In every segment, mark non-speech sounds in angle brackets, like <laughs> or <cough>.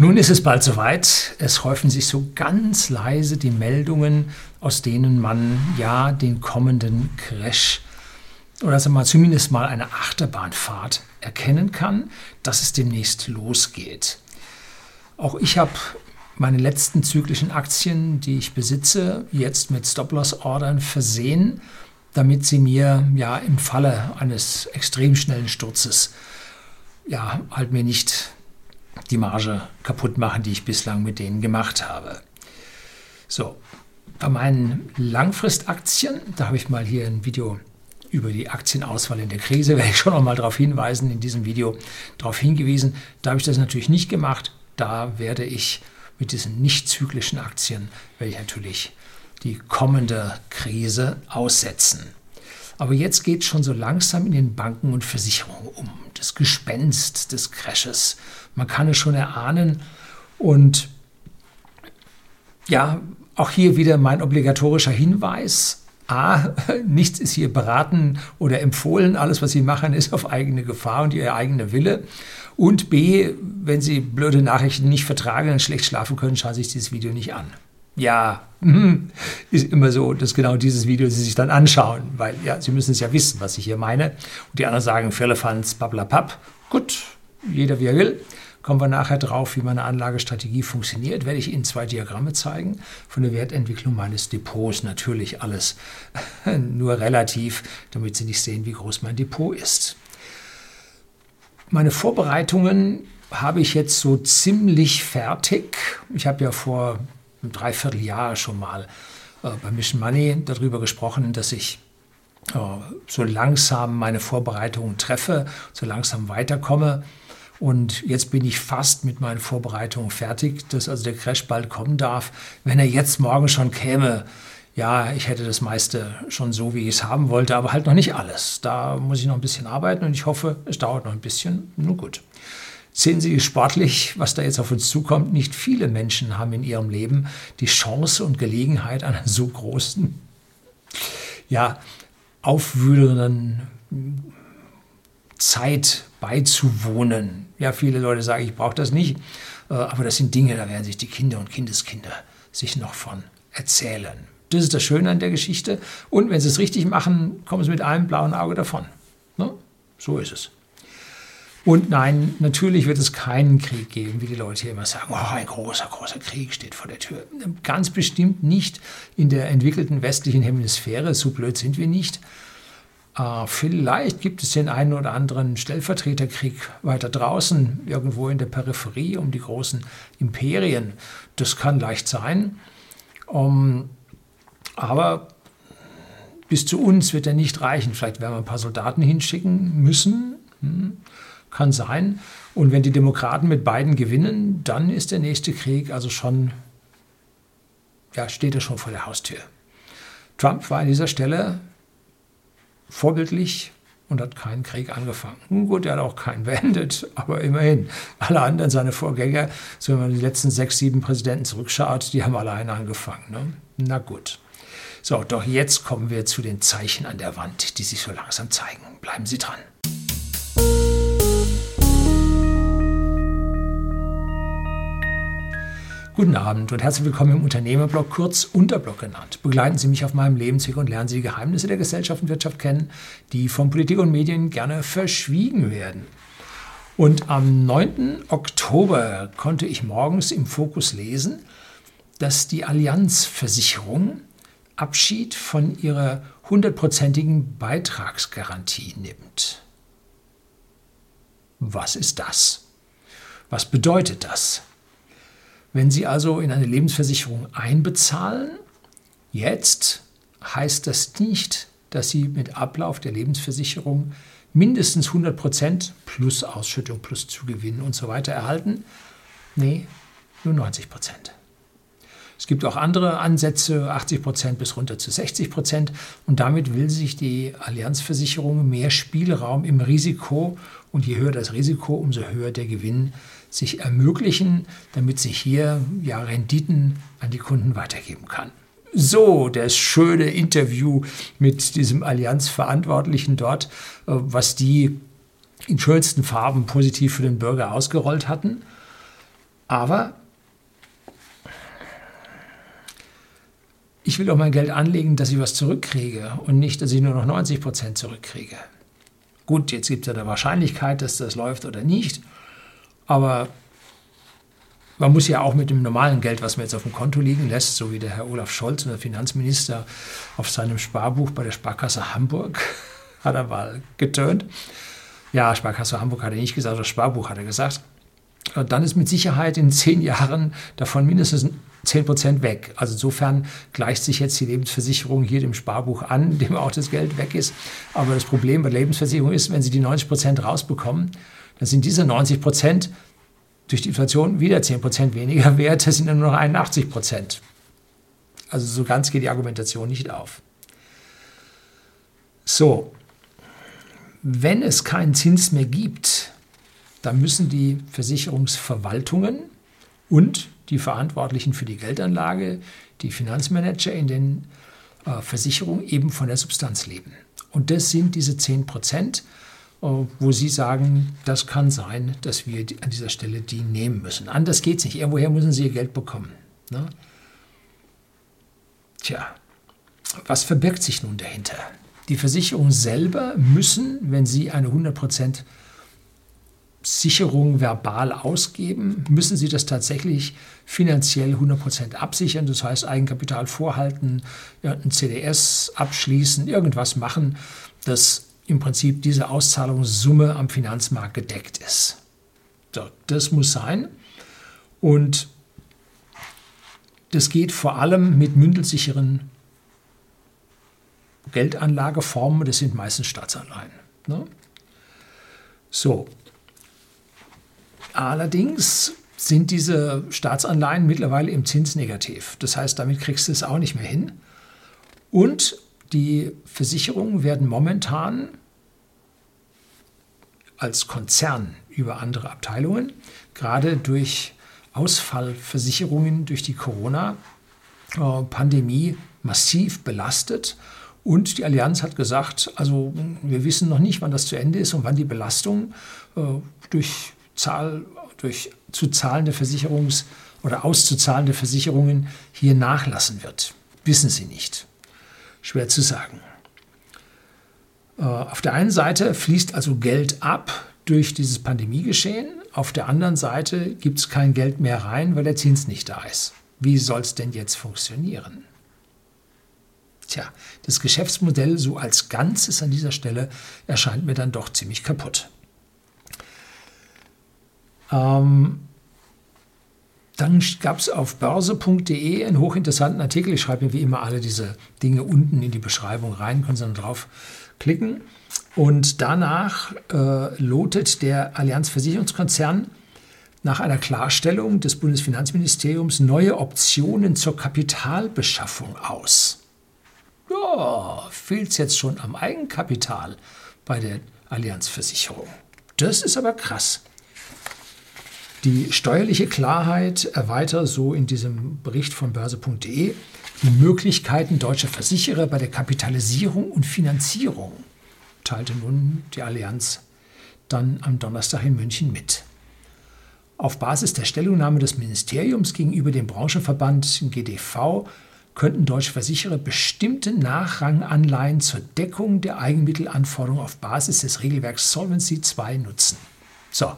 Nun ist es bald soweit. Es häufen sich so ganz leise die Meldungen, aus denen man ja den kommenden Crash oder sagen wir mal zumindest mal eine Achterbahnfahrt erkennen kann, dass es demnächst losgeht. Auch ich habe meine letzten zyklischen Aktien, die ich besitze, jetzt mit Stop-Loss-Ordern versehen, damit sie mir ja im Falle eines extrem schnellen Sturzes ja halt mir nicht die Marge kaputt machen, die ich bislang mit denen gemacht habe. So, bei meinen Langfristaktien, da habe ich mal hier ein Video über die Aktienauswahl in der Krise, <laughs> werde ich schon noch mal darauf hinweisen, in diesem Video darauf hingewiesen. Da habe ich das natürlich nicht gemacht. Da werde ich mit diesen nicht zyklischen Aktien, werde ich natürlich die kommende Krise aussetzen. Aber jetzt geht es schon so langsam in den Banken und Versicherungen um. Das Gespenst des Crashes. Man kann es schon erahnen. Und ja, auch hier wieder mein obligatorischer Hinweis. A, <laughs> nichts ist hier beraten oder empfohlen. Alles, was Sie machen, ist auf eigene Gefahr und Ihr eigener Wille. Und B, wenn Sie blöde Nachrichten nicht vertragen und schlecht schlafen können, schauen Sie sich dieses Video nicht an ja, hm, ist immer so, dass genau dieses Video Sie sich dann anschauen, weil ja, Sie müssen es ja wissen, was ich hier meine. Und die anderen sagen Firlefanz, papp. Gut, jeder wie er will. Kommen wir nachher drauf, wie meine Anlagestrategie funktioniert, werde ich Ihnen zwei Diagramme zeigen von der Wertentwicklung meines Depots. Natürlich alles <laughs> nur relativ, damit Sie nicht sehen, wie groß mein Depot ist. Meine Vorbereitungen habe ich jetzt so ziemlich fertig. Ich habe ja vor ein Dreivierteljahr schon mal äh, bei Mission Money darüber gesprochen, dass ich äh, so langsam meine Vorbereitungen treffe, so langsam weiterkomme. Und jetzt bin ich fast mit meinen Vorbereitungen fertig, dass also der Crash bald kommen darf. Wenn er jetzt morgen schon käme, ja, ich hätte das meiste schon so, wie ich es haben wollte, aber halt noch nicht alles. Da muss ich noch ein bisschen arbeiten und ich hoffe, es dauert noch ein bisschen. Nun gut. Sehen Sie sportlich, was da jetzt auf uns zukommt. Nicht viele Menschen haben in ihrem Leben die Chance und Gelegenheit, einer so großen, ja, aufwühlenden Zeit beizuwohnen. Ja, viele Leute sagen, ich brauche das nicht. Äh, aber das sind Dinge, da werden sich die Kinder und Kindeskinder sich noch von erzählen. Das ist das Schöne an der Geschichte. Und wenn sie es richtig machen, kommen sie mit einem blauen Auge davon. Ne? So ist es. Und nein, natürlich wird es keinen Krieg geben, wie die Leute hier immer sagen. Oh, ein großer, großer Krieg steht vor der Tür. Ganz bestimmt nicht in der entwickelten westlichen Hemisphäre. So blöd sind wir nicht. Äh, vielleicht gibt es den einen oder anderen Stellvertreterkrieg weiter draußen, irgendwo in der Peripherie um die großen Imperien. Das kann leicht sein. Um, aber bis zu uns wird er nicht reichen. Vielleicht werden wir ein paar Soldaten hinschicken müssen. Hm kann sein. Und wenn die Demokraten mit beiden gewinnen, dann ist der nächste Krieg also schon, ja, steht er schon vor der Haustür. Trump war an dieser Stelle vorbildlich und hat keinen Krieg angefangen. Nun gut, er hat auch keinen <laughs> beendet, aber immerhin. Alle anderen, seine Vorgänger, so wenn man die letzten sechs, sieben Präsidenten zurückschaut, die haben alleine angefangen. Ne? Na gut. So, doch jetzt kommen wir zu den Zeichen an der Wand, die sich so langsam zeigen. Bleiben Sie dran. Guten Abend und herzlich willkommen im Unternehmerblog, kurz Unterblog genannt. Begleiten Sie mich auf meinem Lebensweg und lernen Sie die Geheimnisse der Gesellschaft und Wirtschaft kennen, die von Politik und Medien gerne verschwiegen werden. Und am 9. Oktober konnte ich morgens im Fokus lesen, dass die Allianzversicherung Abschied von ihrer hundertprozentigen Beitragsgarantie nimmt. Was ist das? Was bedeutet das? Wenn Sie also in eine Lebensversicherung einbezahlen, jetzt heißt das nicht, dass Sie mit Ablauf der Lebensversicherung mindestens 100 Prozent plus Ausschüttung, plus Zugewinn und so weiter erhalten. Nee, nur 90 Prozent. Es gibt auch andere Ansätze, 80 Prozent bis runter zu 60 Prozent. Und damit will sich die Allianzversicherung mehr Spielraum im Risiko und je höher das Risiko, umso höher der Gewinn sich ermöglichen, damit sie hier ja Renditen an die Kunden weitergeben kann. So, das schöne Interview mit diesem Allianzverantwortlichen dort, äh, was die in schönsten Farben positiv für den Bürger ausgerollt hatten. Aber ich will auch mein Geld anlegen, dass ich was zurückkriege und nicht, dass ich nur noch 90 Prozent zurückkriege. Gut, jetzt gibt es ja der Wahrscheinlichkeit, dass das läuft oder nicht. Aber man muss ja auch mit dem normalen Geld, was man jetzt auf dem Konto liegen lässt, so wie der Herr Olaf Scholz, der Finanzminister, auf seinem Sparbuch bei der Sparkasse Hamburg, <laughs> hat er mal getönt. Ja, Sparkasse Hamburg hat er nicht gesagt, das Sparbuch hat er gesagt. Und dann ist mit Sicherheit in zehn Jahren davon mindestens 10 Prozent weg. Also insofern gleicht sich jetzt die Lebensversicherung hier dem Sparbuch an, dem auch das Geld weg ist. Aber das Problem bei der Lebensversicherung ist, wenn Sie die 90 Prozent rausbekommen, dann sind diese 90 Prozent durch die Inflation wieder 10 Prozent weniger wert. Das sind dann nur noch 81 Prozent. Also so ganz geht die Argumentation nicht auf. So, wenn es keinen Zins mehr gibt, dann müssen die Versicherungsverwaltungen und die Verantwortlichen für die Geldanlage, die Finanzmanager in den äh, Versicherungen eben von der Substanz leben. Und das sind diese 10 Prozent, wo Sie sagen, das kann sein, dass wir an dieser Stelle die nehmen müssen. Anders geht es nicht. Irgendwoher müssen Sie Ihr Geld bekommen. Ne? Tja, was verbirgt sich nun dahinter? Die Versicherungen selber müssen, wenn sie eine 100 Prozent Sicherung verbal ausgeben, müssen Sie das tatsächlich finanziell 100% absichern, das heißt Eigenkapital vorhalten, ein CDS abschließen, irgendwas machen, dass im Prinzip diese Auszahlungssumme am Finanzmarkt gedeckt ist. So, das muss sein. Und das geht vor allem mit mündelsicheren Geldanlageformen, das sind meistens Staatsanleihen. Ne? So, Allerdings sind diese Staatsanleihen mittlerweile im Zins negativ. Das heißt, damit kriegst du es auch nicht mehr hin. Und die Versicherungen werden momentan als Konzern über andere Abteilungen, gerade durch Ausfallversicherungen durch die Corona-Pandemie massiv belastet. Und die Allianz hat gesagt, also wir wissen noch nicht, wann das zu Ende ist und wann die Belastung äh, durch Zahl, durch zu zahlende Versicherungs- oder auszuzahlende Versicherungen hier nachlassen wird. Wissen Sie nicht. Schwer zu sagen. Äh, auf der einen Seite fließt also Geld ab durch dieses Pandemiegeschehen. Auf der anderen Seite gibt es kein Geld mehr rein, weil der Zins nicht da ist. Wie soll es denn jetzt funktionieren? Tja, das Geschäftsmodell so als Ganzes an dieser Stelle erscheint mir dann doch ziemlich kaputt. Ähm, dann gab es auf börse.de einen hochinteressanten Artikel. Ich schreibe mir wie immer alle diese Dinge unten in die Beschreibung rein, können Sie dann drauf klicken. Und danach äh, lotet der Allianz Versicherungskonzern nach einer Klarstellung des Bundesfinanzministeriums neue Optionen zur Kapitalbeschaffung aus. Ja, fehlt es jetzt schon am Eigenkapital bei der Allianz Versicherung. Das ist aber krass. Die steuerliche Klarheit erweitert so in diesem Bericht von börse.de die Möglichkeiten deutscher Versicherer bei der Kapitalisierung und Finanzierung, teilte nun die Allianz dann am Donnerstag in München mit. Auf Basis der Stellungnahme des Ministeriums gegenüber dem Branchenverband GDV könnten deutsche Versicherer bestimmte Nachranganleihen zur Deckung der Eigenmittelanforderungen auf Basis des Regelwerks Solvency II nutzen. So,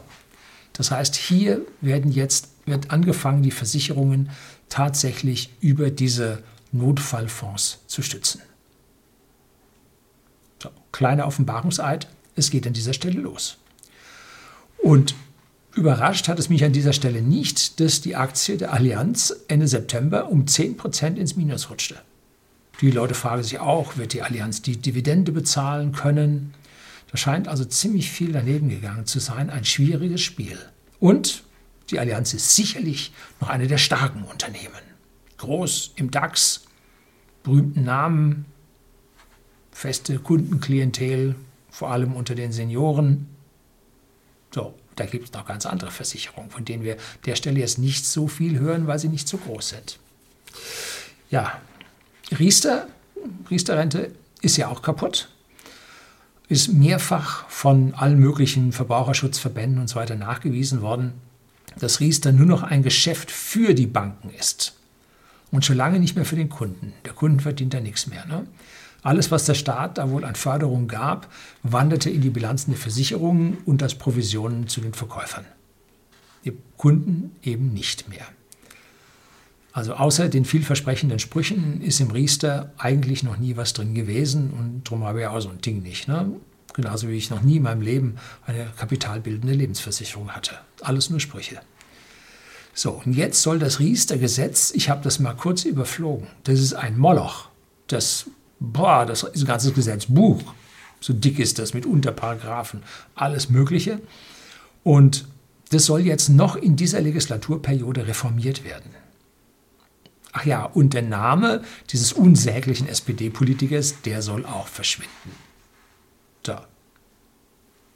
das heißt, hier werden jetzt wird angefangen, die Versicherungen tatsächlich über diese Notfallfonds zu stützen. So, kleiner Offenbarungseid, es geht an dieser Stelle los. Und überrascht hat es mich an dieser Stelle nicht, dass die Aktie der Allianz Ende September um 10% ins Minus rutschte. Die Leute fragen sich auch, wird die Allianz die Dividende bezahlen können? Da scheint also ziemlich viel daneben gegangen zu sein. Ein schwieriges Spiel. Und die Allianz ist sicherlich noch eine der starken Unternehmen. Groß im DAX, berühmten Namen, feste Kundenklientel, vor allem unter den Senioren. So, da gibt es noch ganz andere Versicherungen, von denen wir der Stelle jetzt nicht so viel hören, weil sie nicht so groß sind. Ja, Riester, Riester-Rente ist ja auch kaputt ist mehrfach von allen möglichen Verbraucherschutzverbänden und so weiter nachgewiesen worden. dass Riester nur noch ein Geschäft für die Banken ist und schon lange nicht mehr für den Kunden. Der Kunden verdient da nichts mehr. Ne? Alles, was der Staat da wohl an Förderung gab, wanderte in die Bilanzen der Versicherungen und als Provisionen zu den Verkäufern. Die Kunden eben nicht mehr. Also außer den vielversprechenden Sprüchen ist im Riester eigentlich noch nie was drin gewesen und darum habe ich auch so ein Ding nicht. Ne? Genauso wie ich noch nie in meinem Leben eine kapitalbildende Lebensversicherung hatte. Alles nur Sprüche. So, und jetzt soll das Riester-Gesetz, ich habe das mal kurz überflogen, das ist ein Moloch. Das, boah, das ist ein ganzes Gesetzbuch. So dick ist das mit Unterparagraphen, alles Mögliche. Und das soll jetzt noch in dieser Legislaturperiode reformiert werden. Ach ja, und der Name dieses unsäglichen SPD-Politikers, der soll auch verschwinden. Da.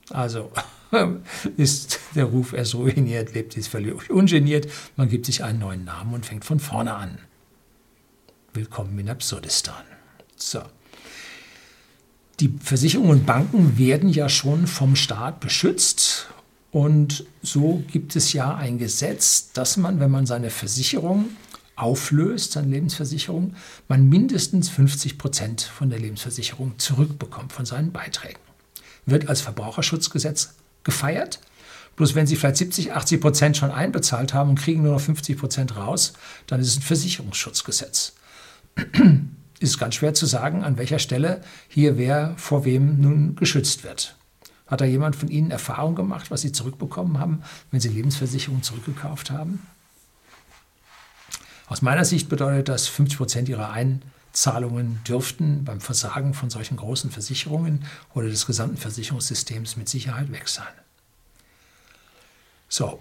Also <laughs> ist der Ruf erst ruiniert, lebt ist völlig ungeniert. Man gibt sich einen neuen Namen und fängt von vorne an. Willkommen in Absurdistan. So. Die Versicherungen und Banken werden ja schon vom Staat beschützt. Und so gibt es ja ein Gesetz, dass man, wenn man seine Versicherung auflöst, seine Lebensversicherung, man mindestens 50 Prozent von der Lebensversicherung zurückbekommt von seinen Beiträgen. Wird als Verbraucherschutzgesetz gefeiert. Bloß wenn Sie vielleicht 70, 80 Prozent schon einbezahlt haben und kriegen nur noch 50 Prozent raus, dann ist es ein Versicherungsschutzgesetz. <clears throat> ist ganz schwer zu sagen, an welcher Stelle hier wer vor wem nun geschützt wird. Hat da jemand von Ihnen Erfahrung gemacht, was Sie zurückbekommen haben, wenn Sie Lebensversicherung zurückgekauft haben? Aus meiner Sicht bedeutet das, 50 Prozent ihrer Einzahlungen dürften beim Versagen von solchen großen Versicherungen oder des gesamten Versicherungssystems mit Sicherheit weg sein. So,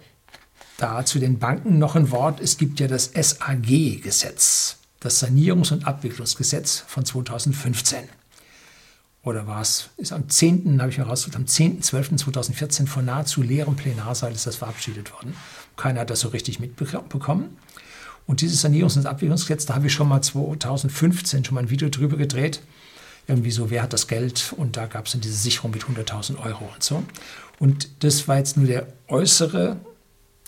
da zu den Banken noch ein Wort. Es gibt ja das SAG-Gesetz, das Sanierungs- und Abwicklungsgesetz von 2015. Oder war es, ist am 10., habe ich rausgesucht, am 10.12.2014 vor nahezu leerem Plenarsaal ist das verabschiedet worden. Keiner hat das so richtig mitbekommen. Und dieses Sanierungs- und Abwicklungsgesetz, da habe ich schon mal 2015 schon mal ein Video drüber gedreht. Irgendwie so, wer hat das Geld? Und da gab es dann diese Sicherung mit 100.000 Euro und so. Und das war jetzt nur der äußere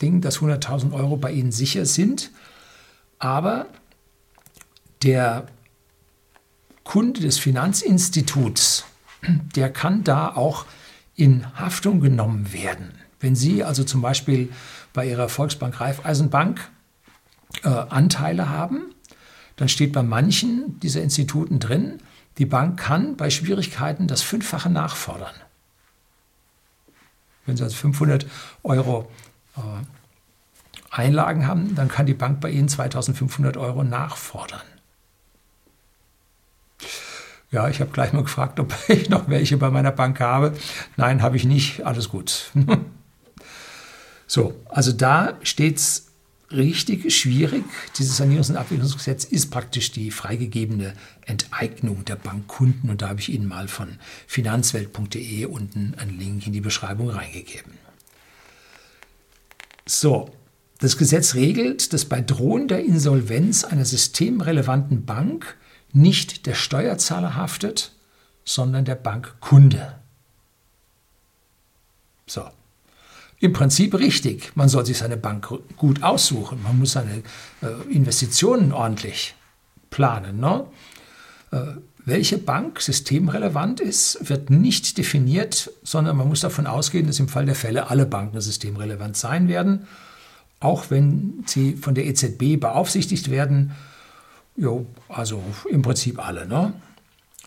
Ding, dass 100.000 Euro bei Ihnen sicher sind. Aber der Kunde des Finanzinstituts, der kann da auch in Haftung genommen werden. Wenn Sie also zum Beispiel bei Ihrer Volksbank Raiffeisenbank äh, Anteile haben, dann steht bei manchen dieser Instituten drin, die Bank kann bei Schwierigkeiten das Fünffache nachfordern. Wenn Sie also 500 Euro äh, Einlagen haben, dann kann die Bank bei Ihnen 2500 Euro nachfordern. Ja, ich habe gleich mal gefragt, ob <laughs> ich noch welche bei meiner Bank habe. Nein, habe ich nicht. Alles gut. <laughs> so, also da steht es richtig schwierig. Dieses Sanierungs- und Abwicklungsgesetz ist praktisch die freigegebene Enteignung der Bankkunden. Und da habe ich Ihnen mal von finanzwelt.de unten einen Link in die Beschreibung reingegeben. So, das Gesetz regelt, dass bei drohender Insolvenz einer systemrelevanten Bank nicht der Steuerzahler haftet, sondern der Bankkunde. So, im Prinzip richtig. Man soll sich seine Bank gut aussuchen. Man muss seine äh, Investitionen ordentlich planen. Ne? Äh, welche Bank systemrelevant ist, wird nicht definiert, sondern man muss davon ausgehen, dass im Fall der Fälle alle Banken systemrelevant sein werden, auch wenn sie von der EZB beaufsichtigt werden. Jo, also im Prinzip alle. Ne?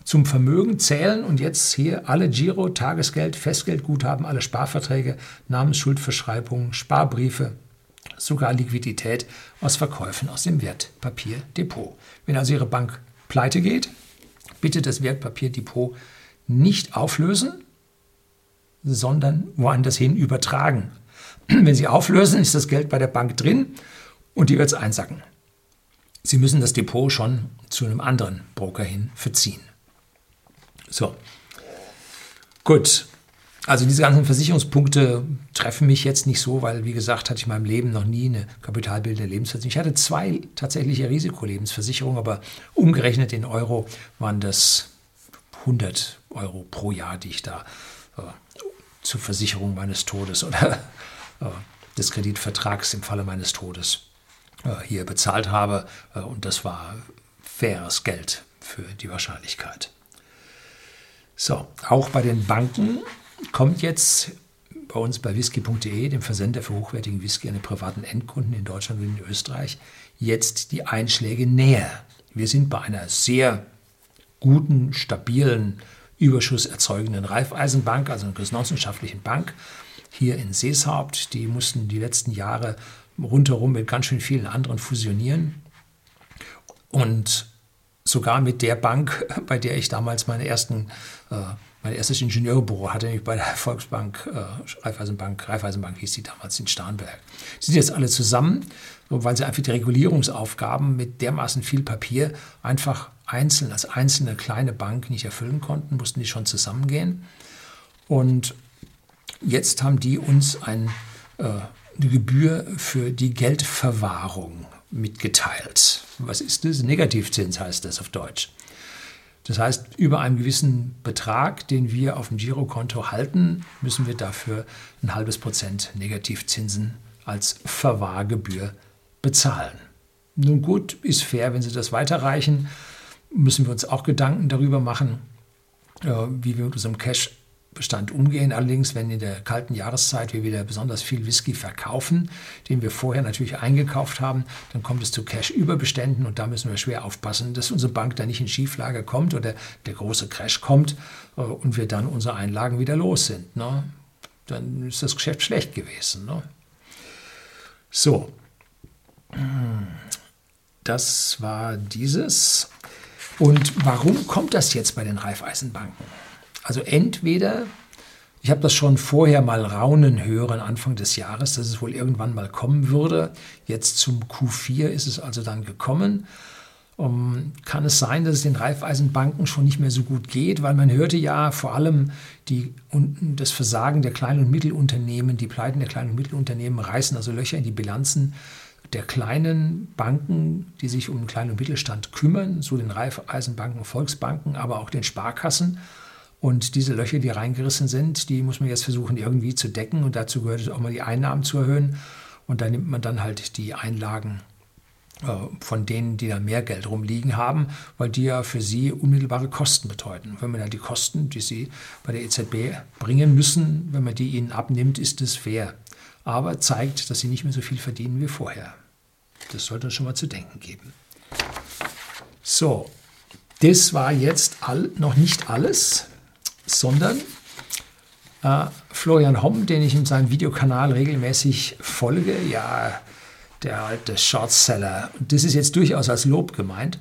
Zum Vermögen zählen und jetzt hier alle Giro, Tagesgeld, Festgeldguthaben, alle Sparverträge, Namensschuldverschreibungen, Sparbriefe, sogar Liquidität aus Verkäufen aus dem Wertpapierdepot. Wenn also Ihre Bank pleite geht, bitte das Wertpapierdepot nicht auflösen, sondern woanders hin übertragen. <clears throat> Wenn Sie auflösen, ist das Geld bei der Bank drin und die wird es einsacken. Sie müssen das Depot schon zu einem anderen Broker hin verziehen. So. Gut. Also diese ganzen Versicherungspunkte treffen mich jetzt nicht so, weil, wie gesagt, hatte ich in meinem Leben noch nie eine kapitalbildende Lebensversicherung. Ich hatte zwei tatsächliche Risikolebensversicherungen, aber umgerechnet in Euro waren das 100 Euro pro Jahr, die ich da äh, zur Versicherung meines Todes oder äh, des Kreditvertrags im Falle meines Todes äh, hier bezahlt habe. Äh, und das war faires Geld für die Wahrscheinlichkeit. So, auch bei den Banken kommt jetzt bei uns bei whisky.de, dem Versender für hochwertigen Whisky an den privaten Endkunden in Deutschland und in Österreich, jetzt die Einschläge näher. Wir sind bei einer sehr guten, stabilen, überschusserzeugenden Raiffeisenbank, also einer genossenschaftlichen Bank, hier in Seeshaupt. Die mussten die letzten Jahre rundherum mit ganz schön vielen anderen fusionieren. Und sogar mit der Bank, <laughs> bei der ich damals meine ersten äh, mein erstes Ingenieurbüro hatte ich bei der Volksbank, äh, Raiffeisenbank, Raiffeisenbank hieß die damals in Starnberg. Die sind jetzt alle zusammen, weil sie einfach die Regulierungsaufgaben mit dermaßen viel Papier einfach einzeln, als einzelne kleine Bank nicht erfüllen konnten, mussten die schon zusammengehen. Und jetzt haben die uns ein, äh, eine Gebühr für die Geldverwahrung mitgeteilt. Was ist das? Negativzins heißt das auf Deutsch. Das heißt, über einen gewissen Betrag, den wir auf dem Girokonto halten, müssen wir dafür ein halbes Prozent Negativzinsen als Verwahrgebühr bezahlen. Nun gut, ist fair, wenn Sie das weiterreichen, müssen wir uns auch Gedanken darüber machen, äh, wie wir mit unserem Cash Bestand umgehen. Allerdings, wenn in der kalten Jahreszeit wir wieder besonders viel Whisky verkaufen, den wir vorher natürlich eingekauft haben, dann kommt es zu Cash-Überbeständen und da müssen wir schwer aufpassen, dass unsere Bank da nicht in Schieflage kommt oder der große Crash kommt äh, und wir dann unsere Einlagen wieder los sind. Ne? Dann ist das Geschäft schlecht gewesen. Ne? So, das war dieses. Und warum kommt das jetzt bei den Raiffeisenbanken? Also entweder, ich habe das schon vorher mal raunen hören Anfang des Jahres, dass es wohl irgendwann mal kommen würde. Jetzt zum Q4 ist es also dann gekommen. Um, kann es sein, dass es den Raiffeisenbanken schon nicht mehr so gut geht, weil man hörte ja vor allem die, das Versagen der kleinen und Mittelunternehmen, die Pleiten der kleinen und Mittelunternehmen reißen also Löcher in die Bilanzen der kleinen Banken, die sich um den kleinen und Mittelstand kümmern, so den Raiffeisenbanken, Volksbanken, aber auch den Sparkassen. Und diese Löcher, die reingerissen sind, die muss man jetzt versuchen irgendwie zu decken. Und dazu gehört es auch mal die Einnahmen zu erhöhen. Und da nimmt man dann halt die Einlagen äh, von denen, die da mehr Geld rumliegen haben, weil die ja für sie unmittelbare Kosten bedeuten. Wenn man da die Kosten, die sie bei der EZB bringen müssen, wenn man die ihnen abnimmt, ist das fair. Aber zeigt, dass sie nicht mehr so viel verdienen wie vorher. Das sollte uns schon mal zu denken geben. So, das war jetzt all, noch nicht alles sondern äh, Florian Homm, den ich in seinem Videokanal regelmäßig folge, ja, der alte Shortseller, und das ist jetzt durchaus als Lob gemeint,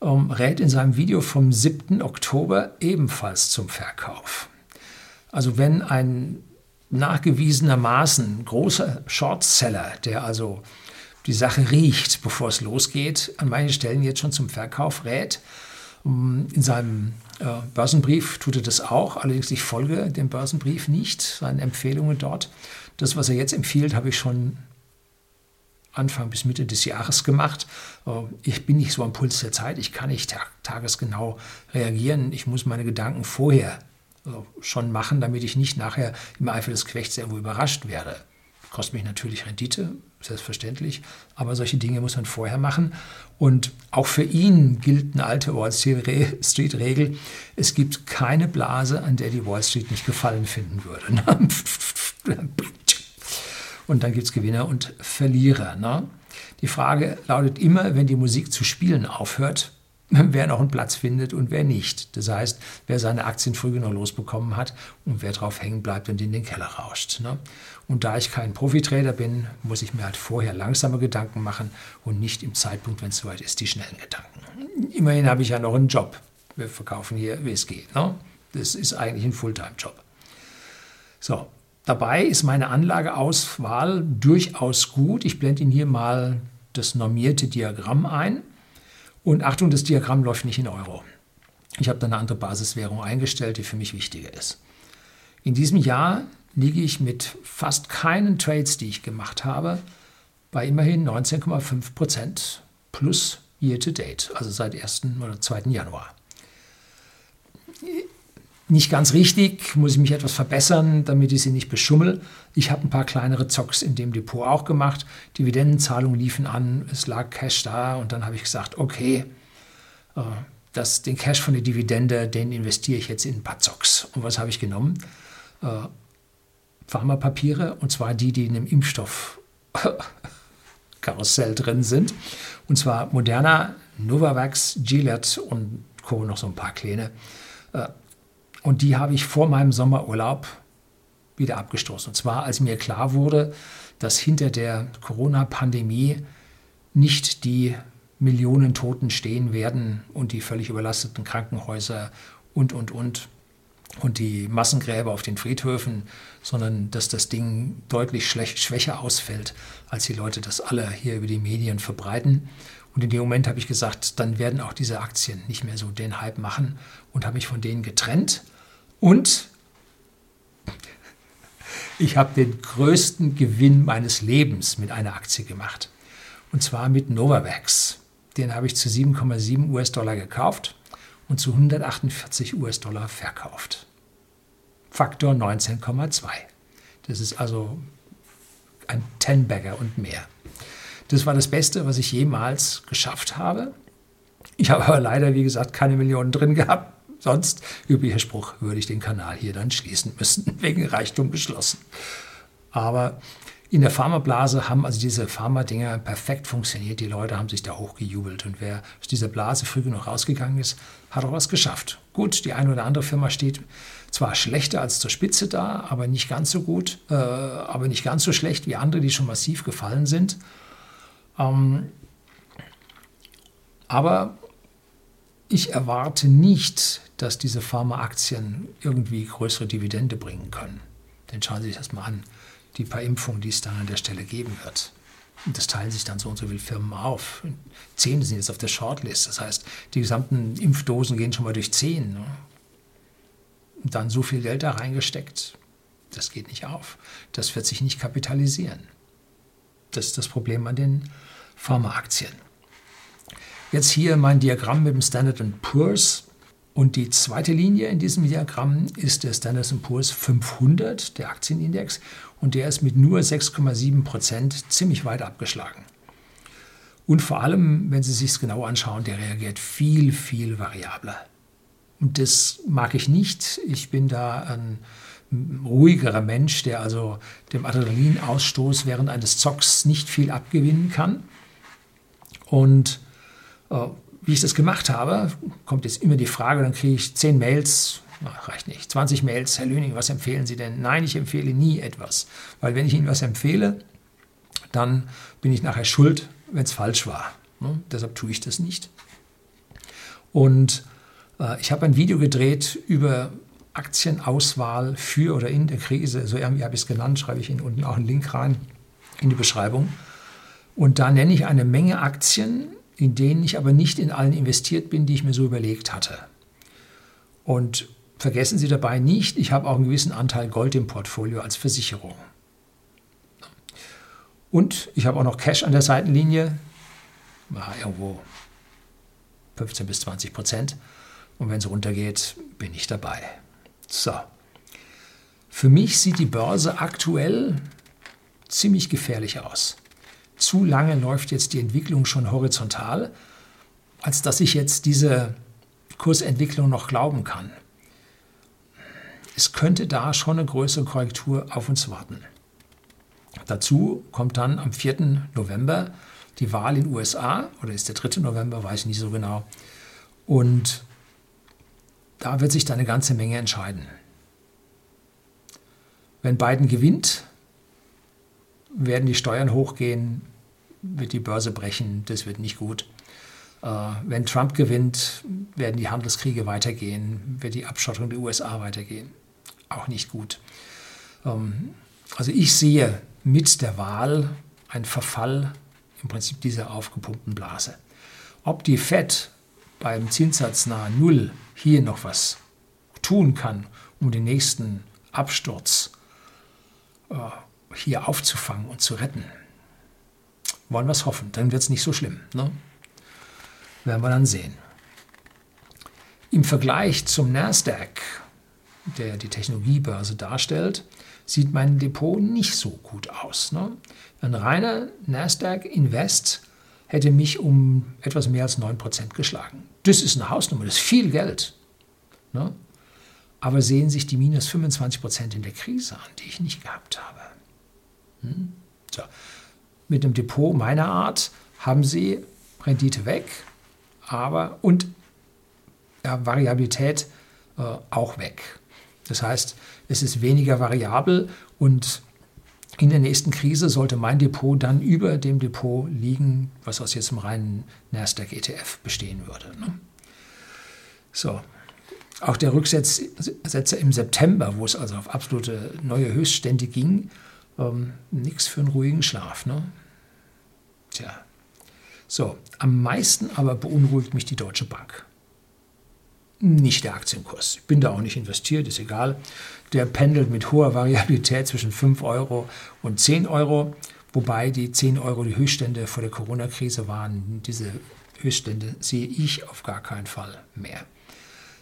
ähm, rät in seinem Video vom 7. Oktober ebenfalls zum Verkauf. Also wenn ein nachgewiesenermaßen großer Shortseller, der also die Sache riecht, bevor es losgeht, an manchen Stellen jetzt schon zum Verkauf rät, in seinem äh, Börsenbrief tut er das auch, allerdings ich folge dem Börsenbrief nicht, seinen Empfehlungen dort. Das, was er jetzt empfiehlt, habe ich schon Anfang bis Mitte des Jahres gemacht. Äh, ich bin nicht so am Puls der Zeit, ich kann nicht tagesgenau reagieren. Ich muss meine Gedanken vorher äh, schon machen, damit ich nicht nachher im Eifer des Gefechts irgendwo überrascht werde. Kostet mich natürlich Rendite, selbstverständlich, aber solche Dinge muss man vorher machen. Und auch für ihn gilt eine alte Wall Street-Regel, es gibt keine Blase, an der die Wall Street nicht gefallen finden würde. <laughs> Und dann gibt es Gewinner und Verlierer. Ne? Die Frage lautet immer, wenn die Musik zu spielen aufhört, <laughs> wer noch einen Platz findet und wer nicht. Das heißt, wer seine Aktien früh genug losbekommen hat und wer drauf hängen bleibt und in den Keller rauscht. Ne? Und da ich kein Profitrader bin, muss ich mir halt vorher langsame Gedanken machen und nicht im Zeitpunkt, wenn es soweit ist, die schnellen Gedanken. Immerhin habe ich ja noch einen Job. Wir verkaufen hier Whisky. Ne? Das ist eigentlich ein Fulltime-Job. So, dabei ist meine Anlageauswahl durchaus gut. Ich blende Ihnen hier mal das normierte Diagramm ein. Und Achtung, das Diagramm läuft nicht in Euro. Ich habe da eine andere Basiswährung eingestellt, die für mich wichtiger ist. In diesem Jahr liege ich mit fast keinen Trades, die ich gemacht habe, bei immerhin 19,5 Prozent plus Year to Date, also seit 1. oder 2. Januar. nicht ganz richtig, muss ich mich etwas verbessern, damit ich sie nicht beschummel. Ich habe ein paar kleinere Zocks in dem Depot auch gemacht. Dividendenzahlungen liefen an, es lag Cash da und dann habe ich gesagt, okay, äh, das, den Cash von der Dividende, den investiere ich jetzt in ein paar Zocks. Und was habe ich genommen? Pharmapapiere, und zwar die, die in dem Impfstoffkarussell <laughs> drin sind. Und zwar Moderna, Novavax, Gillette und Co. noch so ein paar kleine. Äh, und die habe ich vor meinem Sommerurlaub wieder abgestoßen. Und zwar, als mir klar wurde, dass hinter der Corona-Pandemie nicht die Millionen Toten stehen werden und die völlig überlasteten Krankenhäuser und, und, und und die Massengräber auf den Friedhöfen, sondern dass das Ding deutlich schwächer ausfällt, als die Leute das alle hier über die Medien verbreiten. Und in dem Moment habe ich gesagt, dann werden auch diese Aktien nicht mehr so den Hype machen und habe mich von denen getrennt. Und <laughs> ich habe den größten Gewinn meines Lebens mit einer Aktie gemacht. Und zwar mit Novavax. Den habe ich zu 7,7 US-Dollar gekauft und zu 148 US-Dollar verkauft. Faktor 19,2. Das ist also ein Ten-Bagger und mehr. Das war das Beste, was ich jemals geschafft habe. Ich habe aber leider, wie gesagt, keine Millionen drin gehabt. Sonst, üblicher Spruch, würde ich den Kanal hier dann schließen müssen, <laughs> wegen Reichtum geschlossen. Aber in der Pharmablase haben also diese Pharma-Dinger perfekt funktioniert. Die Leute haben sich da hochgejubelt. Und wer aus dieser Blase früh genug rausgegangen ist, hat auch was geschafft. Gut, die eine oder andere Firma steht zwar schlechter als zur Spitze da, aber nicht ganz so gut, äh, aber nicht ganz so schlecht wie andere, die schon massiv gefallen sind. Ähm, aber ich erwarte nicht, dass diese Pharmaaktien irgendwie größere Dividende bringen können. Denn schauen Sie sich das mal an die paar Impfungen, die es dann an der Stelle geben wird. Und das teilen sich dann so und so viele Firmen auf. Zehn sind jetzt auf der Shortlist. Das heißt, die gesamten Impfdosen gehen schon mal durch zehn. Ne? Und dann so viel Geld da reingesteckt. Das geht nicht auf. Das wird sich nicht kapitalisieren. Das ist das Problem an den Pharmaaktien. Jetzt hier mein Diagramm mit dem Standard Poor's. Und die zweite Linie in diesem Diagramm ist der Standard Poor's 500, der Aktienindex und der ist mit nur 6,7 Prozent ziemlich weit abgeschlagen. Und vor allem, wenn Sie sich es genau anschauen, der reagiert viel, viel variabler. Und das mag ich nicht. Ich bin da ein ruhigerer Mensch, der also dem Adrenalinausstoß während eines Zocks nicht viel abgewinnen kann. Und äh, wie ich das gemacht habe, kommt jetzt immer die Frage, dann kriege ich zehn Mails, Reicht nicht. 20 Mails, Herr Lüning, was empfehlen Sie denn? Nein, ich empfehle nie etwas. Weil wenn ich Ihnen was empfehle, dann bin ich nachher schuld, wenn es falsch war. Ne? Deshalb tue ich das nicht. Und äh, ich habe ein Video gedreht über Aktienauswahl für oder in der Krise. So irgendwie habe ich es genannt, schreibe ich Ihnen unten auch einen Link rein in die Beschreibung. Und da nenne ich eine Menge Aktien, in denen ich aber nicht in allen investiert bin, die ich mir so überlegt hatte. Und Vergessen Sie dabei nicht, ich habe auch einen gewissen Anteil Gold im Portfolio als Versicherung. Und ich habe auch noch Cash an der Seitenlinie, ja, irgendwo 15 bis 20 Prozent. Und wenn es runtergeht, bin ich dabei. So. Für mich sieht die Börse aktuell ziemlich gefährlich aus. Zu lange läuft jetzt die Entwicklung schon horizontal, als dass ich jetzt diese Kursentwicklung noch glauben kann es könnte da schon eine größere Korrektur auf uns warten. Dazu kommt dann am 4. November die Wahl in den USA, oder ist der 3. November, weiß ich nicht so genau. Und da wird sich dann eine ganze Menge entscheiden. Wenn Biden gewinnt, werden die Steuern hochgehen, wird die Börse brechen, das wird nicht gut. Äh, wenn Trump gewinnt, werden die Handelskriege weitergehen, wird die Abschottung der USA weitergehen auch nicht gut. Ähm, also ich sehe mit der Wahl einen Verfall im Prinzip dieser aufgepumpten Blase. Ob die Fed beim Zinssatz nahe Null hier noch was tun kann, um den nächsten Absturz äh, hier aufzufangen und zu retten, wollen wir es hoffen. Dann wird es nicht so schlimm. Ne? Werden wir dann sehen. Im Vergleich zum Nasdaq der die Technologiebörse darstellt, sieht mein Depot nicht so gut aus. Ne? Ein reiner Nasdaq Invest hätte mich um etwas mehr als 9% geschlagen. Das ist eine Hausnummer, das ist viel Geld. Ne? Aber sehen sich die minus 25% in der Krise an, die ich nicht gehabt habe. Hm? So. Mit einem Depot meiner Art haben Sie Rendite weg, aber und ja, Variabilität äh, auch weg. Das heißt, es ist weniger variabel und in der nächsten Krise sollte mein Depot dann über dem Depot liegen, was aus jetzt einem reinen Nasdaq ETF bestehen würde. Ne? So. Auch der Rücksetzer im September, wo es also auf absolute neue Höchststände ging, ähm, nichts für einen ruhigen Schlaf. Ne? Tja. So, am meisten aber beunruhigt mich die Deutsche Bank nicht der Aktienkurs. Ich bin da auch nicht investiert, ist egal. Der pendelt mit hoher Variabilität zwischen 5 Euro und 10 Euro, wobei die 10 Euro die Höchststände vor der Corona-Krise waren. Diese Höchststände sehe ich auf gar keinen Fall mehr.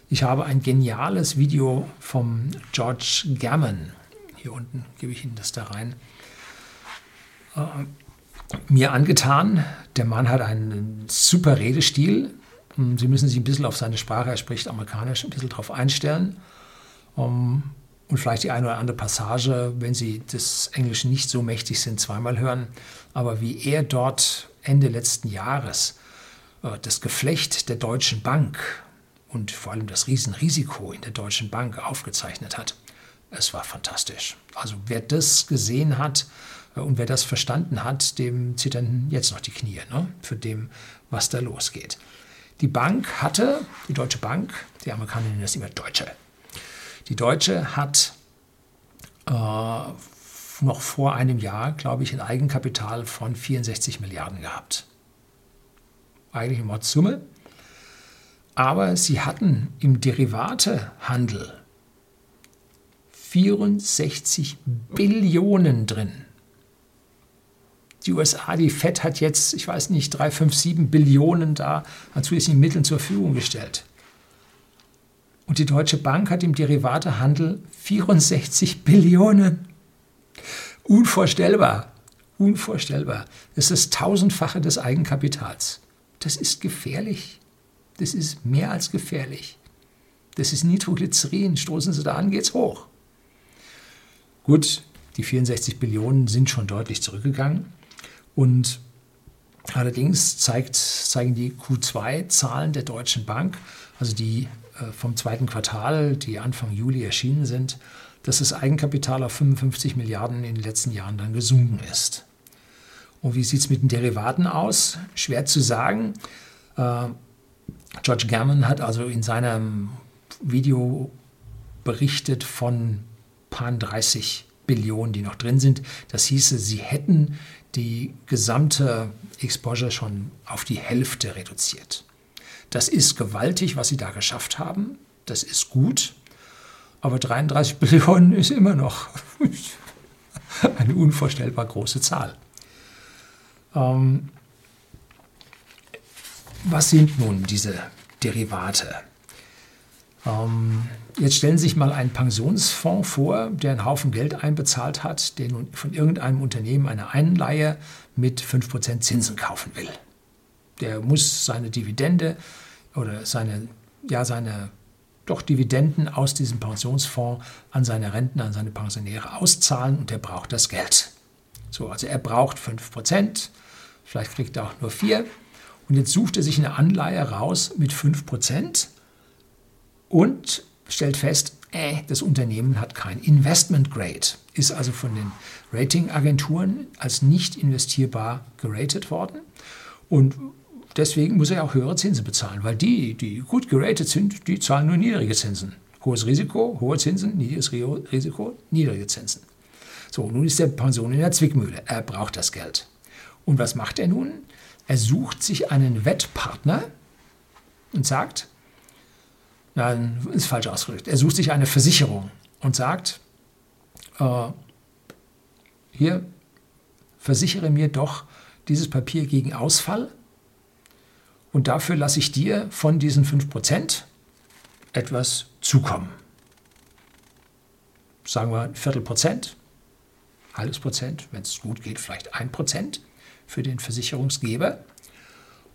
Ich habe ein geniales Video vom George Gammon, hier unten gebe ich Ihnen das da rein, äh, mir angetan. Der Mann hat einen super Redestil, Sie müssen sich ein bisschen auf seine Sprache, er spricht amerikanisch, ein bisschen darauf einstellen. Um, und vielleicht die eine oder andere Passage, wenn Sie das Englische nicht so mächtig sind, zweimal hören. Aber wie er dort Ende letzten Jahres äh, das Geflecht der Deutschen Bank und vor allem das Riesenrisiko in der Deutschen Bank aufgezeichnet hat, es war fantastisch. Also wer das gesehen hat äh, und wer das verstanden hat, dem zittern jetzt noch die Knie ne? für dem, was da losgeht. Die Bank hatte, die Deutsche Bank, die Amerikaner nennen das immer Deutsche, die Deutsche hat äh, noch vor einem Jahr, glaube ich, ein Eigenkapital von 64 Milliarden gehabt. Eigentlich eine Mordssumme. Aber sie hatten im Derivatehandel 64 Billionen drin die USA, die FED hat jetzt, ich weiß nicht, 3, 5, 7 Billionen da an zusätzlichen Mitteln zur Verfügung gestellt. Und die Deutsche Bank hat im Derivatehandel 64 <laughs> Billionen. Unvorstellbar. Unvorstellbar. Das ist das Tausendfache des Eigenkapitals. Das ist gefährlich. Das ist mehr als gefährlich. Das ist Nitroglycerin. Stoßen Sie da an, geht's hoch. Gut, die 64 Billionen sind schon deutlich zurückgegangen. Und allerdings zeigt, zeigen die Q2-Zahlen der Deutschen Bank, also die äh, vom zweiten Quartal, die Anfang Juli erschienen sind, dass das Eigenkapital auf 55 Milliarden in den letzten Jahren dann gesunken ist. Und wie sieht es mit den Derivaten aus? Schwer zu sagen. Äh, George Gammon hat also in seinem Video berichtet von paar 30 Billionen, die noch drin sind. Das hieße, sie hätten die gesamte Exposure schon auf die Hälfte reduziert. Das ist gewaltig, was sie da geschafft haben. Das ist gut. Aber 33 <laughs> Billionen ist immer noch <laughs> eine unvorstellbar große Zahl. Ähm, was sind nun diese Derivate? Ähm, jetzt stellen Sie sich mal einen Pensionsfonds vor, der einen Haufen Geld einbezahlt hat, der nun von irgendeinem Unternehmen eine Einleihe mit 5% Zinsen kaufen will. Der muss seine Dividende oder seine, ja, seine doch Dividenden aus diesem Pensionsfonds an seine Renten, an seine Pensionäre auszahlen und der braucht das Geld. So, also er braucht 5%, vielleicht kriegt er auch nur 4%. Und jetzt sucht er sich eine Anleihe raus mit 5% und stellt fest, äh, das Unternehmen hat kein Investment Grade, ist also von den Ratingagenturen als nicht investierbar geratet worden und deswegen muss er auch höhere Zinsen bezahlen, weil die, die gut geratet sind, die zahlen nur niedrige Zinsen. Hohes Risiko, hohe Zinsen, niedriges Risiko, niedrige Zinsen. So, nun ist der Pension in der Zwickmühle. Er braucht das Geld. Und was macht er nun? Er sucht sich einen Wettpartner und sagt, Nein, ist falsch ausgedrückt. Er sucht sich eine Versicherung und sagt, äh, hier, versichere mir doch dieses Papier gegen Ausfall und dafür lasse ich dir von diesen 5% etwas zukommen. sagen wir ein Viertelprozent, halbes Prozent, wenn es gut geht, vielleicht ein Prozent für den Versicherungsgeber.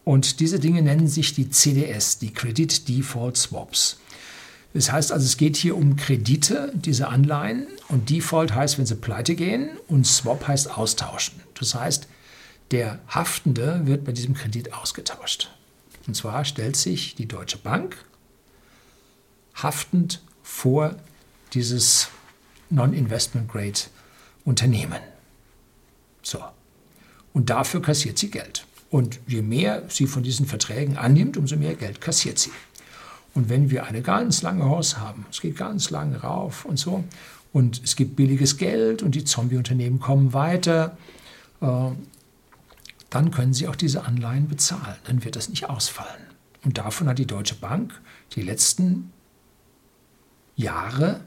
Und diese Dinge nennen sich die CDS, die Credit Default Swaps. Das heißt also, es geht hier um Kredite, diese Anleihen. Und Default heißt, wenn sie pleite gehen und Swap heißt austauschen. Das heißt, der Haftende wird bei diesem Kredit ausgetauscht. Und zwar stellt sich die Deutsche Bank haftend vor dieses Non-Investment-Grade Unternehmen. So. Und dafür kassiert sie Geld. Und je mehr sie von diesen Verträgen annimmt, umso mehr Geld kassiert sie. Und wenn wir eine ganz lange Haus haben, es geht ganz lang rauf und so, und es gibt billiges Geld und die Zombie-Unternehmen kommen weiter, äh, dann können sie auch diese Anleihen bezahlen. Dann wird das nicht ausfallen. Und davon hat die Deutsche Bank die letzten Jahre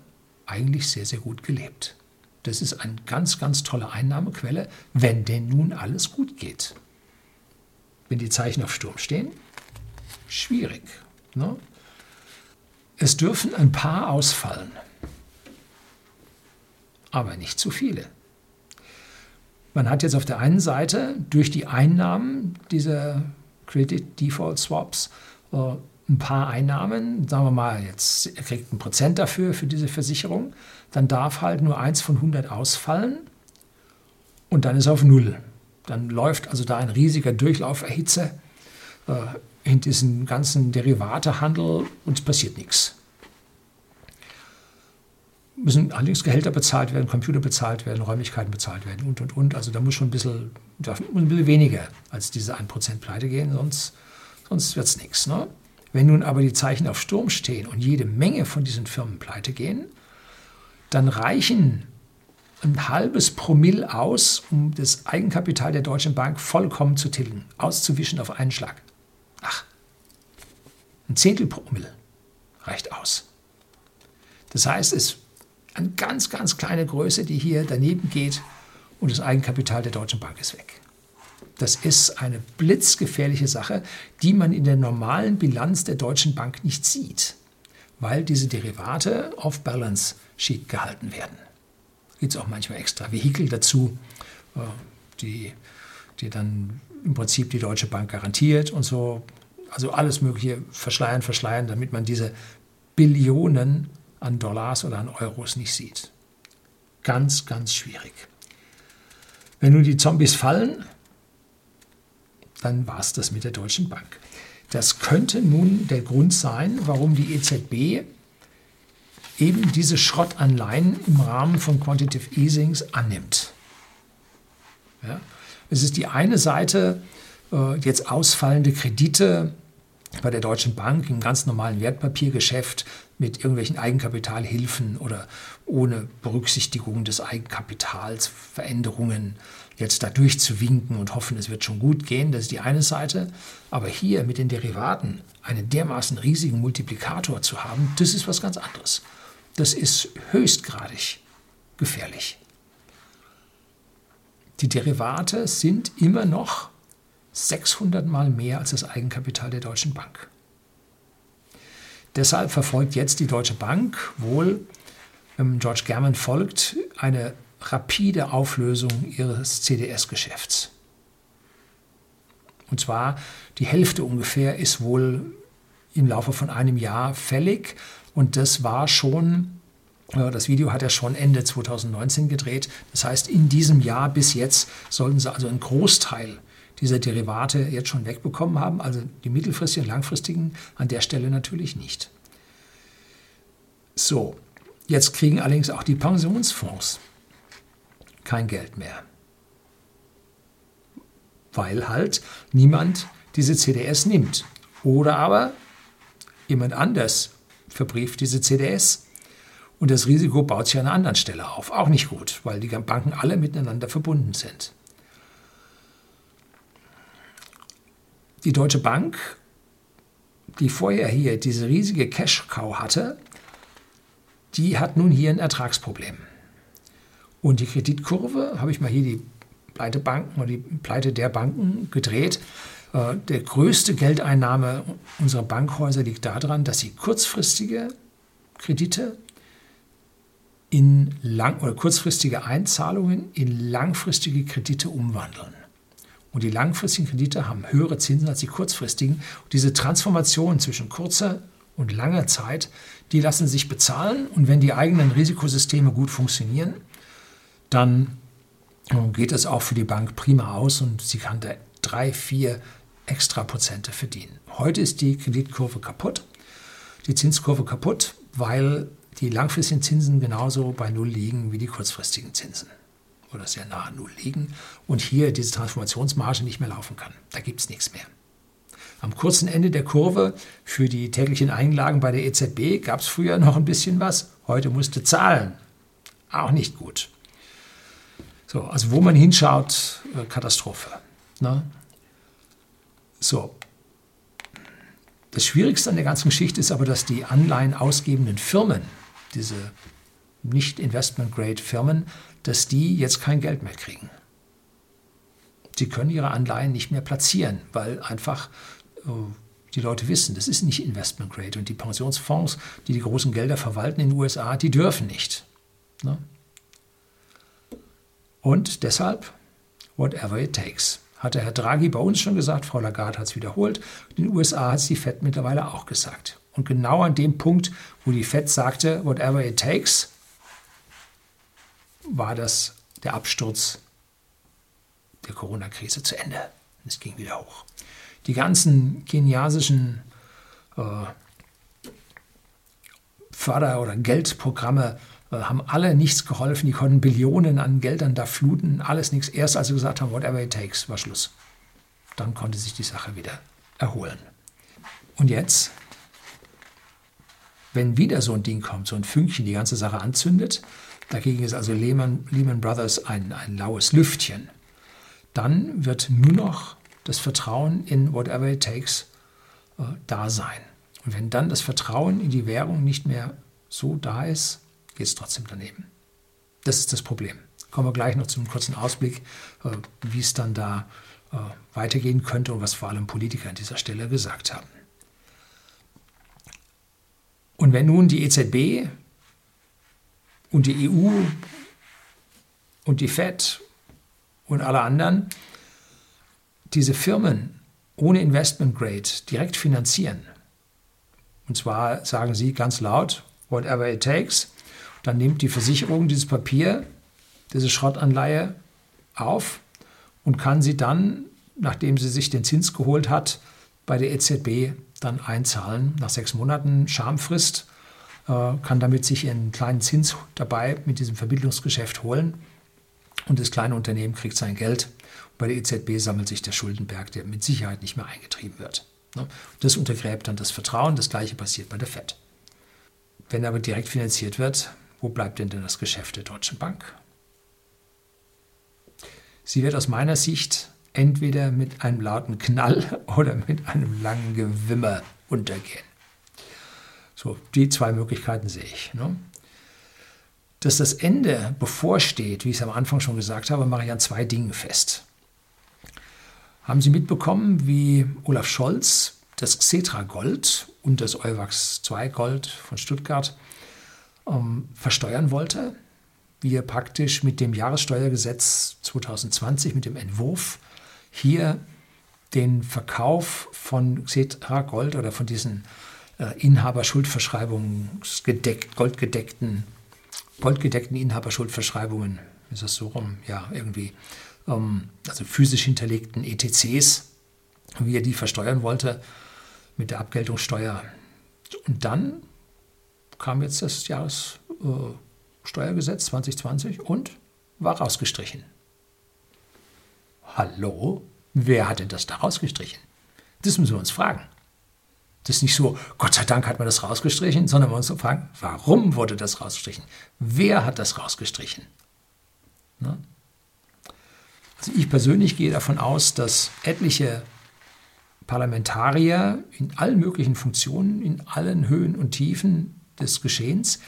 eigentlich sehr, sehr gut gelebt. Das ist eine ganz, ganz tolle Einnahmequelle, wenn denn nun alles gut geht. Wenn die Zeichen auf Sturm stehen, schwierig. Ne? Es dürfen ein paar ausfallen, aber nicht zu viele. Man hat jetzt auf der einen Seite durch die Einnahmen dieser Credit Default Swaps äh, ein paar Einnahmen, sagen wir mal, jetzt kriegt ein Prozent dafür, für diese Versicherung, dann darf halt nur eins von 100 ausfallen und dann ist er auf Null. Dann läuft also da ein riesiger Durchlauferhitze äh, in diesen ganzen Derivatehandel und es passiert nichts. Müssen allerdings Gehälter bezahlt werden, Computer bezahlt werden, Räumlichkeiten bezahlt werden und und und. Also da muss schon ein bisschen, da muss ein bisschen weniger als diese 1% pleite gehen, sonst, sonst wird es nichts. Ne? Wenn nun aber die Zeichen auf Sturm stehen und jede Menge von diesen Firmen pleite gehen, dann reichen ein halbes Promille aus, um das Eigenkapital der Deutschen Bank vollkommen zu tilgen, auszuwischen auf einen Schlag. Ach, ein Zehntel Promille reicht aus. Das heißt, es ist eine ganz, ganz kleine Größe, die hier daneben geht und das Eigenkapital der Deutschen Bank ist weg. Das ist eine blitzgefährliche Sache, die man in der normalen Bilanz der Deutschen Bank nicht sieht, weil diese Derivate auf Balance Sheet gehalten werden. Es gibt auch manchmal extra Vehikel dazu, äh, die, die dann im Prinzip die Deutsche Bank garantiert und so. Also alles Mögliche verschleiern, verschleiern, damit man diese Billionen an Dollars oder an Euros nicht sieht. Ganz, ganz schwierig. Wenn nun die Zombies fallen, dann war es das mit der Deutschen Bank. Das könnte nun der Grund sein, warum die EZB eben diese Schrottanleihen im Rahmen von Quantitative Easings annimmt. Ja? Es ist die eine Seite, äh, jetzt ausfallende Kredite bei der Deutschen Bank im ganz normalen Wertpapiergeschäft mit irgendwelchen Eigenkapitalhilfen oder ohne Berücksichtigung des Eigenkapitals, Veränderungen jetzt da durchzuwinken und hoffen, es wird schon gut gehen, das ist die eine Seite. Aber hier mit den Derivaten einen dermaßen riesigen Multiplikator zu haben, das ist was ganz anderes. Das ist höchstgradig gefährlich. Die Derivate sind immer noch 600 Mal mehr als das Eigenkapital der Deutschen Bank. Deshalb verfolgt jetzt die Deutsche Bank wohl, wenn George German folgt, eine rapide Auflösung ihres CDS-Geschäfts. Und zwar die Hälfte ungefähr ist wohl im Laufe von einem Jahr fällig. Und das war schon, das Video hat er schon Ende 2019 gedreht. Das heißt, in diesem Jahr bis jetzt sollten sie also einen Großteil dieser Derivate jetzt schon wegbekommen haben. Also die mittelfristigen langfristigen an der Stelle natürlich nicht. So, jetzt kriegen allerdings auch die Pensionsfonds kein Geld mehr. Weil halt niemand diese CDS nimmt. Oder aber jemand anders verbrieft diese CDS und das Risiko baut sich an einer anderen Stelle auf. Auch nicht gut, weil die Banken alle miteinander verbunden sind. Die Deutsche Bank, die vorher hier diese riesige Cash-Cow hatte, die hat nun hier ein Ertragsproblem. Und die Kreditkurve, habe ich mal hier die Pleite Banken oder die Pleite der Banken gedreht. Äh, der größte Geldeinnahme unserer Bankhäuser liegt daran, dass sie kurzfristige Kredite in lang oder kurzfristige Einzahlungen in langfristige Kredite umwandeln. Und die langfristigen Kredite haben höhere Zinsen als die kurzfristigen. Und diese Transformation zwischen kurzer und langer Zeit, die lassen sich bezahlen. Und wenn die eigenen Risikosysteme gut funktionieren, dann geht es auch für die Bank prima aus und sie kann da drei, vier extra Prozente verdienen. Heute ist die Kreditkurve kaputt, die Zinskurve kaputt, weil die langfristigen Zinsen genauso bei Null liegen wie die kurzfristigen Zinsen oder sehr nahe Null liegen und hier diese Transformationsmarge nicht mehr laufen kann. Da gibt es nichts mehr. Am kurzen Ende der Kurve für die täglichen Einlagen bei der EZB gab es früher noch ein bisschen was, heute musste zahlen. Auch nicht gut. So, also wo man hinschaut, äh, Katastrophe. Ne? So. Das Schwierigste an der ganzen Geschichte ist aber, dass die Anleihen ausgebenden Firmen, diese nicht Investment-Grade-Firmen, dass die jetzt kein Geld mehr kriegen. Sie können ihre Anleihen nicht mehr platzieren, weil einfach äh, die Leute wissen, das ist nicht Investment Grade. Und die Pensionsfonds, die die großen Gelder verwalten in den USA, die dürfen nicht. Ne? Und deshalb, whatever it takes. Hatte Herr Draghi bei uns schon gesagt, Frau Lagarde hat es wiederholt. In den USA hat es die FED mittlerweile auch gesagt. Und genau an dem Punkt, wo die FED sagte, whatever it takes, war das der Absturz der Corona-Krise zu Ende. Es ging wieder hoch. Die ganzen keniasischen äh, Förder- oder Geldprogramme haben alle nichts geholfen. Die konnten Billionen an Geldern da fluten, alles nichts. Erst als sie gesagt haben, whatever it takes, war Schluss. Dann konnte sich die Sache wieder erholen. Und jetzt, wenn wieder so ein Ding kommt, so ein Fünkchen die ganze Sache anzündet, dagegen ist also Lehman, Lehman Brothers ein, ein laues Lüftchen, dann wird nur noch das Vertrauen in whatever it takes äh, da sein. Und wenn dann das Vertrauen in die Währung nicht mehr so da ist, geht es trotzdem daneben. Das ist das Problem. Kommen wir gleich noch zu einem kurzen Ausblick, äh, wie es dann da äh, weitergehen könnte und was vor allem Politiker an dieser Stelle gesagt haben. Und wenn nun die EZB und die EU und die Fed und alle anderen diese Firmen ohne Investment Grade direkt finanzieren, und zwar sagen sie ganz laut, whatever it takes, dann nimmt die Versicherung dieses Papier, diese Schrottanleihe auf und kann sie dann, nachdem sie sich den Zins geholt hat, bei der EZB dann einzahlen. Nach sechs Monaten Schamfrist äh, kann damit sich einen kleinen Zins dabei mit diesem Verbindungsgeschäft holen. Und das kleine Unternehmen kriegt sein Geld. Bei der EZB sammelt sich der Schuldenberg, der mit Sicherheit nicht mehr eingetrieben wird. Ne? Das untergräbt dann das Vertrauen. Das gleiche passiert bei der FED. Wenn aber direkt finanziert wird, wo bleibt denn, denn das Geschäft der Deutschen Bank? Sie wird aus meiner Sicht entweder mit einem lauten Knall <laughs> oder mit einem langen Gewimmer untergehen. So, die zwei Möglichkeiten sehe ich. Ne? Dass das Ende bevorsteht, wie ich es am Anfang schon gesagt habe, mache ich an zwei Dingen fest. Haben Sie mitbekommen, wie Olaf Scholz das Xetra Gold und das Euwax 2 Gold von Stuttgart ähm, versteuern wollte? Wie er praktisch mit dem Jahressteuergesetz 2020, mit dem Entwurf, hier den Verkauf von Xetra Gold oder von diesen äh, Inhaberschuldverschreibungen, goldgedeckten, goldgedeckten Inhaberschuldverschreibungen, ist das so rum? Ja, irgendwie ähm, also physisch hinterlegten ETCs, wie er die versteuern wollte mit der Abgeltungssteuer. Und dann kam jetzt das Jahressteuergesetz äh, 2020 und war rausgestrichen. Hallo? Wer hat denn das da rausgestrichen? Das müssen wir uns fragen. Das ist nicht so, Gott sei Dank hat man das rausgestrichen, sondern wir uns fragen, warum wurde das rausgestrichen? Wer hat das rausgestrichen? Ne? Also ich persönlich gehe davon aus, dass etliche Parlamentarier in allen möglichen Funktionen, in allen Höhen und Tiefen des Geschehens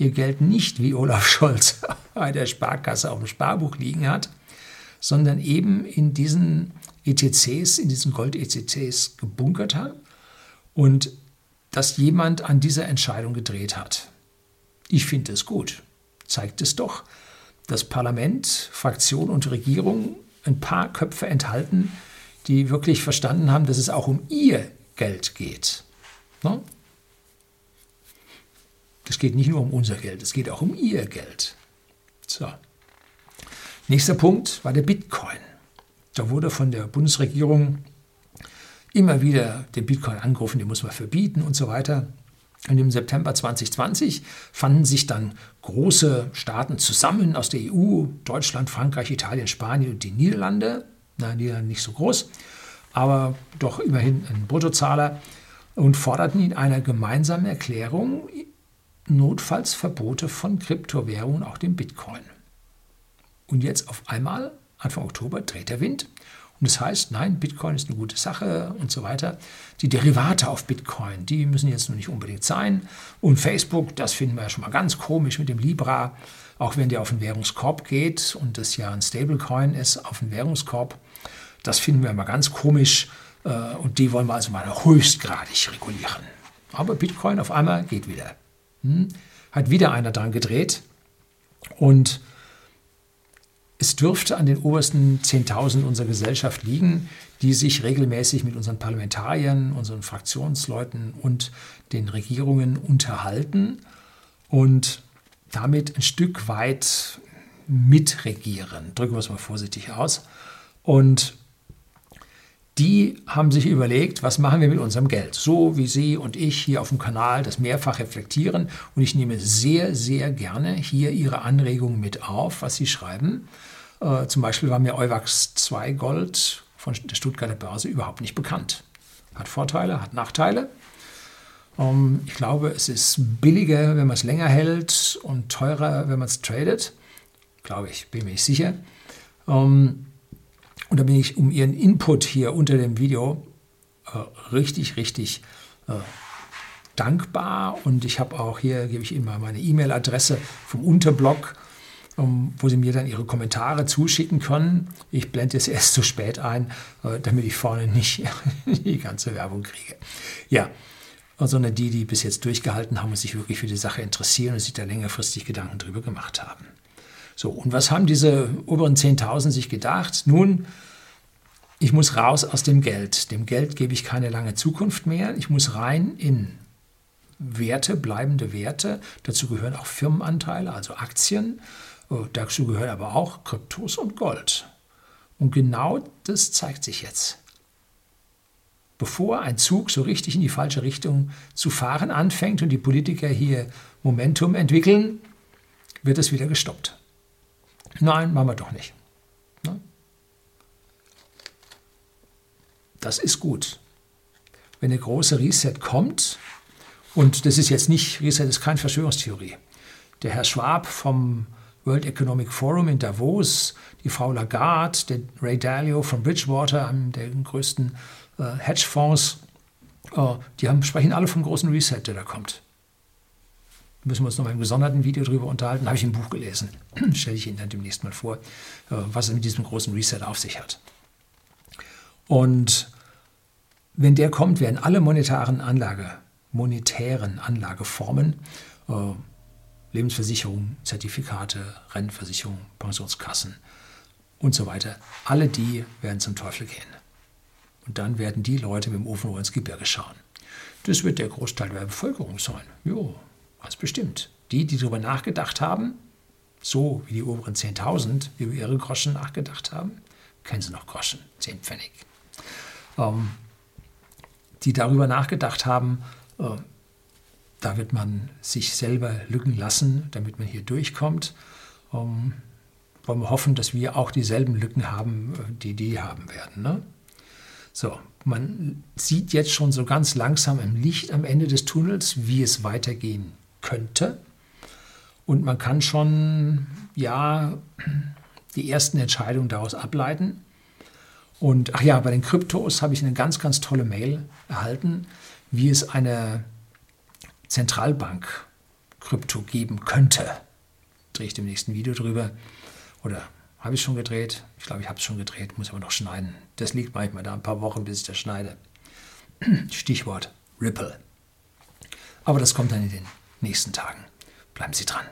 ihr Geld nicht wie Olaf <laughs> Scholz bei der Sparkasse auf dem Sparbuch liegen hat, sondern eben in diesen ETCs, in diesen Gold-ETCs gebunkert hat und dass jemand an dieser Entscheidung gedreht hat. Ich finde es gut. zeigt es doch, dass Parlament, Fraktion und Regierung ein paar Köpfe enthalten, die wirklich verstanden haben, dass es auch um ihr Geld geht. Ne? Es geht nicht nur um unser Geld, es geht auch um ihr Geld. So. Nächster Punkt war der Bitcoin. Da wurde von der Bundesregierung immer wieder den Bitcoin angerufen, den muss man verbieten und so weiter. Und im September 2020 fanden sich dann große Staaten zusammen aus der EU, Deutschland, Frankreich, Italien, Spanien und die Niederlande. Na, Niederlande nicht so groß, aber doch immerhin ein Bruttozahler und forderten in einer gemeinsamen Erklärung notfalls Verbote von Kryptowährungen, auch dem Bitcoin. Und jetzt auf einmal, Anfang Oktober, dreht der Wind und das heißt, nein, Bitcoin ist eine gute Sache und so weiter. Die Derivate auf Bitcoin, die müssen jetzt nur nicht unbedingt sein. Und Facebook, das finden wir ja schon mal ganz komisch mit dem Libra, auch wenn der auf den Währungskorb geht und das ja ein Stablecoin ist auf den Währungskorb. Das finden wir mal ganz komisch äh, und die wollen wir also mal höchstgradig regulieren. Aber Bitcoin auf einmal geht wieder. Hm? Hat wieder einer dran gedreht und es dürfte an den obersten 10.000 unserer Gesellschaft liegen, die sich regelmäßig mit unseren Parlamentariern, unseren Fraktionsleuten und den Regierungen unterhalten und damit ein Stück weit mitregieren. Drücken wir es mal vorsichtig aus. Und die haben sich überlegt, was machen wir mit unserem Geld? So wie Sie und ich hier auf dem Kanal das mehrfach reflektieren. Und ich nehme sehr, sehr gerne hier Ihre Anregungen mit auf, was Sie schreiben. Äh, zum Beispiel war mir Euwax 2 Gold von der Stuttgarter Börse überhaupt nicht bekannt. Hat Vorteile, hat Nachteile. Ähm, ich glaube, es ist billiger, wenn man es länger hält und teurer, wenn man es tradet. Glaube ich, bin mir nicht sicher. Ähm, und da bin ich um Ihren Input hier unter dem Video äh, richtig, richtig äh, dankbar. Und ich habe auch hier, gebe ich Ihnen mal meine E-Mail-Adresse vom Unterblog wo Sie mir dann Ihre Kommentare zuschicken können. Ich blende es erst zu spät ein, äh, damit ich vorne nicht <laughs> die ganze Werbung kriege. Ja, sondern die, die bis jetzt durchgehalten haben und sich wirklich für die Sache interessieren und sich da längerfristig Gedanken drüber gemacht haben. So, und was haben diese oberen 10.000 sich gedacht? Nun, ich muss raus aus dem Geld. Dem Geld gebe ich keine lange Zukunft mehr. Ich muss rein in Werte, bleibende Werte. Dazu gehören auch Firmenanteile, also Aktien. Oh, dazu gehören aber auch Kryptos und Gold. Und genau das zeigt sich jetzt. Bevor ein Zug so richtig in die falsche Richtung zu fahren anfängt und die Politiker hier Momentum entwickeln, wird es wieder gestoppt. Nein, machen wir doch nicht. Ne? Das ist gut. Wenn der große Reset kommt, und das ist jetzt nicht, Reset ist keine Verschwörungstheorie. Der Herr Schwab vom World Economic Forum in Davos, die Frau Lagarde, der Ray Dalio von Bridgewater, einem der größten äh, Hedgefonds, äh, die haben, sprechen alle vom großen Reset, der da kommt. Müssen wir uns noch mal im gesonderten Video darüber unterhalten. Habe ich ein Buch gelesen. <clears throat> Stelle ich Ihnen dann demnächst mal vor, äh, was es mit diesem großen Reset auf sich hat. Und wenn der kommt, werden alle monetaren Anlage, monetären Anlageformen äh, Lebensversicherung, Zertifikate, Rentenversicherung, Pensionskassen und so weiter. Alle die werden zum Teufel gehen. Und dann werden die Leute mit dem Ofenrohr ins Gebirge schauen. Das wird der Großteil der Bevölkerung sein. Jo, ganz bestimmt. Die, die darüber nachgedacht haben, so wie die oberen 10.000, wie über ihre Groschen nachgedacht haben, kennen sie noch Groschen, 10 Pfennig. Ähm, die darüber nachgedacht haben, äh, da wird man sich selber lücken lassen, damit man hier durchkommt. Um, wollen wir hoffen, dass wir auch dieselben Lücken haben, die die haben werden. Ne? So, man sieht jetzt schon so ganz langsam im Licht am Ende des Tunnels, wie es weitergehen könnte. Und man kann schon, ja, die ersten Entscheidungen daraus ableiten. Und ach ja, bei den Kryptos habe ich eine ganz, ganz tolle Mail erhalten, wie es eine Zentralbank-Krypto geben könnte. Drehe ich dem nächsten Video drüber. Oder habe ich schon gedreht? Ich glaube, ich habe es schon gedreht, muss aber noch schneiden. Das liegt manchmal da ein paar Wochen, bis ich das schneide. <clears throat> Stichwort Ripple. Aber das kommt dann in den nächsten Tagen. Bleiben Sie dran.